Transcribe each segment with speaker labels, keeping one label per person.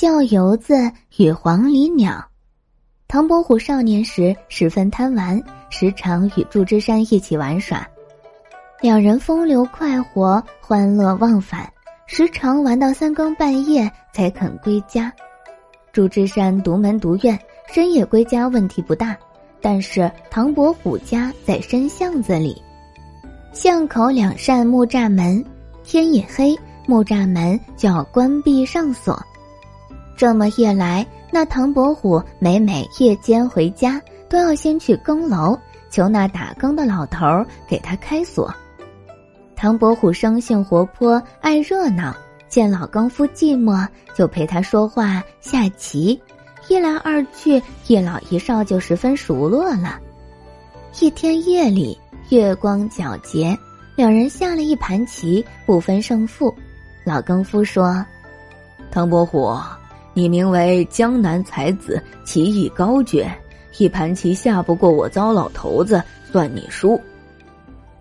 Speaker 1: 叫游子与黄鹂鸟。唐伯虎少年时十分贪玩，时常与祝枝山一起玩耍，两人风流快活，欢乐忘返，时常玩到三更半夜才肯归家。祝枝山独门独院，深夜归家问题不大，但是唐伯虎家在深巷子里，巷口两扇木栅门，天一黑，木栅门就要关闭上锁。这么一来，那唐伯虎每每夜间回家，都要先去更楼求那打更的老头给他开锁。唐伯虎生性活泼，爱热闹，见老更夫寂寞，就陪他说话、下棋，一来二去，一老一少就十分熟络了。一天夜里，月光皎洁，两人下了一盘棋，不分胜负。老更夫说：“
Speaker 2: 唐伯虎。”你名为江南才子，棋艺高绝，一盘棋下不过我糟老头子，算你输。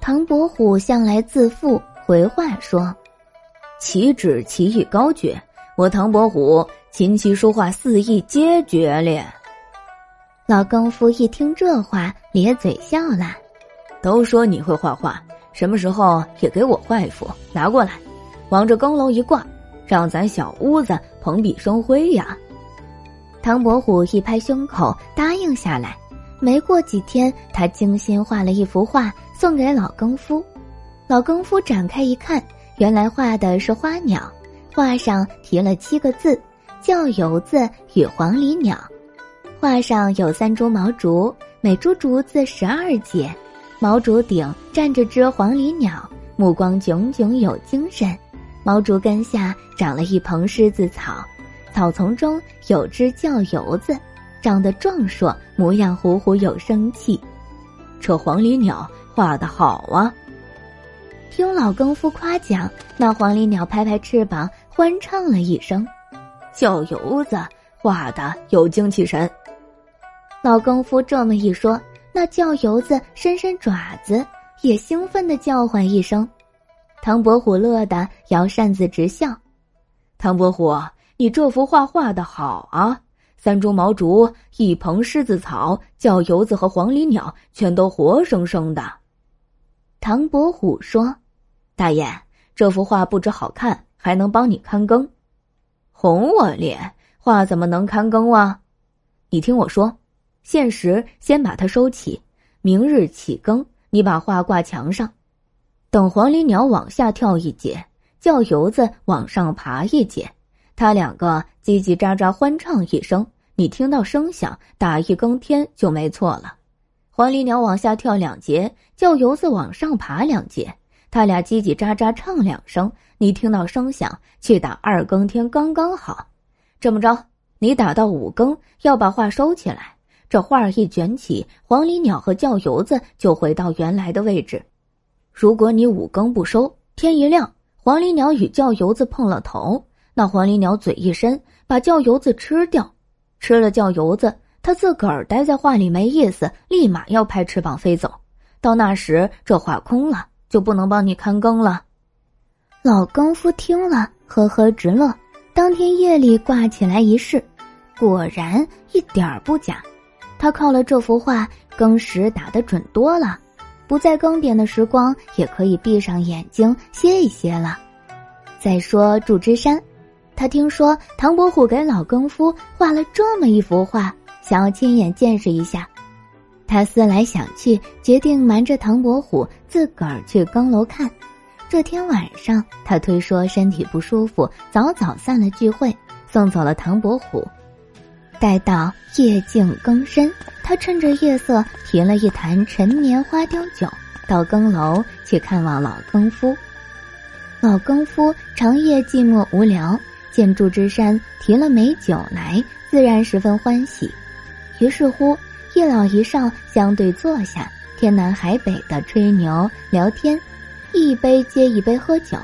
Speaker 1: 唐伯虎向来自负，回话说：“
Speaker 2: 岂止棋艺高绝，我唐伯虎琴棋书画四艺皆绝咧。”
Speaker 1: 老更夫一听这话，咧嘴笑了：“
Speaker 2: 都说你会画画，什么时候也给我画一幅，拿过来，往这更楼一挂。”让咱小屋子蓬荜生辉呀！
Speaker 1: 唐伯虎一拍胸口答应下来。没过几天，他精心画了一幅画送给老更夫。老更夫展开一看，原来画的是花鸟，画上题了七个字：“叫游子与黄鹂鸟。”画上有三株毛竹，每株竹子十二节，毛竹顶站着只黄鹂鸟，目光炯炯有精神。毛竹根下长了一蓬狮子草，草丛中有只叫游子，长得壮硕，模样虎虎有生气。
Speaker 2: 这黄鹂鸟画的好啊！
Speaker 1: 听老更夫夸奖，那黄鹂鸟拍拍翅膀，欢唱了一声：“
Speaker 2: 叫游子画的有精气神。”
Speaker 1: 老更夫这么一说，那叫游子伸伸爪子，也兴奋的叫唤一声。唐伯虎乐得摇扇子直笑。
Speaker 2: 唐伯虎，你这幅画画的好啊！三株毛竹，一蓬狮子草，叫游子和黄鹂鸟，全都活生生的。
Speaker 1: 唐伯虎说：“
Speaker 2: 大爷，这幅画不止好看，还能帮你看更。”红我脸，画怎么能看更啊？你听我说，现时先把它收起，明日起更，你把画挂墙上。等黄鹂鸟往下跳一节，叫游子往上爬一节，他两个叽叽喳喳欢唱一声，你听到声响，打一更天就没错了。黄鹂鸟往下跳两节，叫游子往上爬两节，他俩叽叽喳喳唱两声，你听到声响，去打二更天刚刚好。这么着，你打到五更要把画收起来，这画一卷起，黄鹂鸟和叫游子就回到原来的位置。如果你五更不收，天一亮，黄鹂鸟与叫游子碰了头，那黄鹂鸟嘴一伸，把叫游子吃掉，吃了叫游子，他自个儿待在画里没意思，立马要拍翅膀飞走。到那时，这画空了，就不能帮你看更了。
Speaker 1: 老更夫听了，呵呵直乐。当天夜里挂起来一试，果然一点儿不假。他靠了这幅画，更时打得准多了。不在更点的时光，也可以闭上眼睛歇一歇了。再说祝枝山，他听说唐伯虎给老更夫画了这么一幅画，想要亲眼见识一下。他思来想去，决定瞒着唐伯虎自个儿去更楼看。这天晚上，他推说身体不舒服，早早散了聚会，送走了唐伯虎。待到夜静更深，他趁着夜色提了一坛陈年花雕酒，到更楼去看望老更夫。老更夫长夜寂寞无聊，见祝枝山提了美酒来，自然十分欢喜。于是乎，一老一少相对坐下，天南海北的吹牛聊天，一杯接一杯喝酒，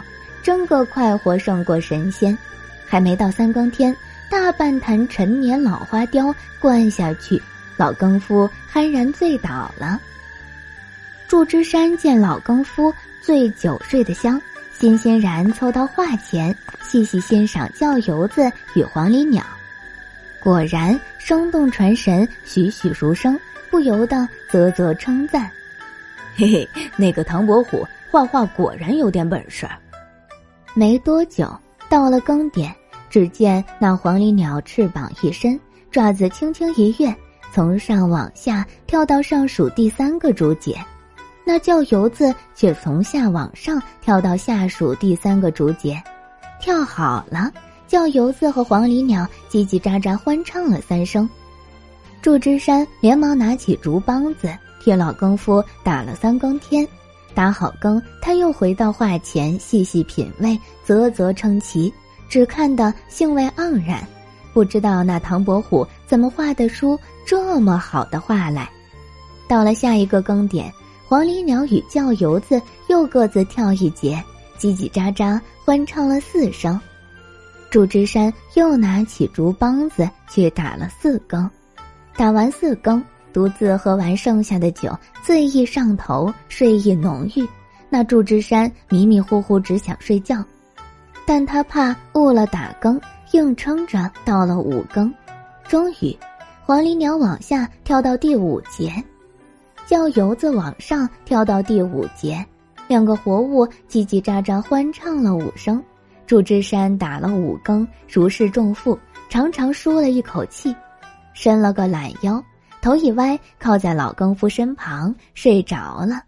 Speaker 1: 真个快活胜过神仙。还没到三更天。大半坛陈年老花雕灌下去，老更夫酣然醉倒了。祝枝山见老更夫醉酒睡得香，欣欣然凑到画前，细细欣赏叫油子与黄鹂鸟。果然生动传神，栩栩如生，不由得啧啧称赞：“
Speaker 2: 嘿嘿，那个唐伯虎画画果然有点本事。”
Speaker 1: 没多久，到了更点，只见那黄鹂鸟翅膀一伸，爪子轻轻一跃，从上往下跳到上数第三个竹节；那叫油子却从下往上跳到下数第三个竹节，跳好了。叫游子和黄鹂鸟叽叽喳喳欢唱了三声，祝枝山连忙拿起竹梆子替老更夫打了三更天，打好更，他又回到画前细细品味，啧啧称奇，只看得兴味盎然，不知道那唐伯虎怎么画得出这么好的画来。到了下一个更点，黄鹂鸟与叫游子又各自跳一节，叽叽喳喳欢唱了四声。祝枝山又拿起竹梆子去打了四更，打完四更，独自喝完剩下的酒，醉意上头，睡意浓郁。那祝枝山迷迷糊糊只想睡觉，但他怕误了打更，硬撑着到了五更。终于，黄鹂鸟往下跳到第五节，叫游子往上跳到第五节，两个活物叽叽喳喳欢唱了五声。祝枝山打了五更，如释重负，长长舒了一口气，伸了个懒腰，头一歪，靠在老更夫身旁睡着了。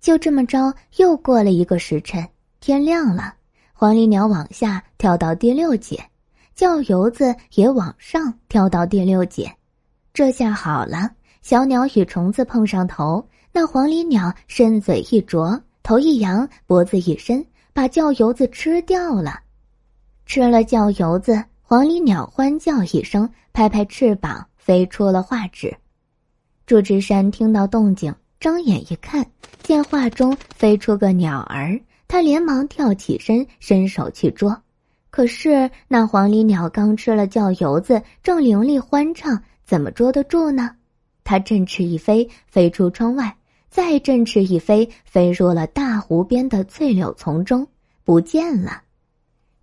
Speaker 1: 就这么着，又过了一个时辰，天亮了。黄鹂鸟往下跳到第六节，叫游子也往上跳到第六节。这下好了，小鸟与虫子碰上头，那黄鹂鸟伸嘴一啄，头一扬，脖子一伸。把叫油子吃掉了，吃了叫油子，黄鹂鸟欢叫一声，拍拍翅膀飞出了画纸。祝枝山听到动静，睁眼一看，见画中飞出个鸟儿，他连忙跳起身，伸手去捉。可是那黄鹂鸟刚吃了叫油子，正伶俐欢唱，怎么捉得住呢？它振翅一飞，飞出窗外。再振翅一飞，飞入了大湖边的翠柳丛中，不见了。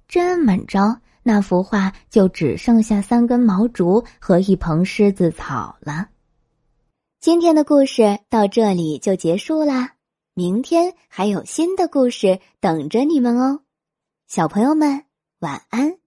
Speaker 1: 这么着，那幅画就只剩下三根毛竹和一蓬狮子草了。今天的故事到这里就结束啦，明天还有新的故事等着你们哦，小朋友们晚安。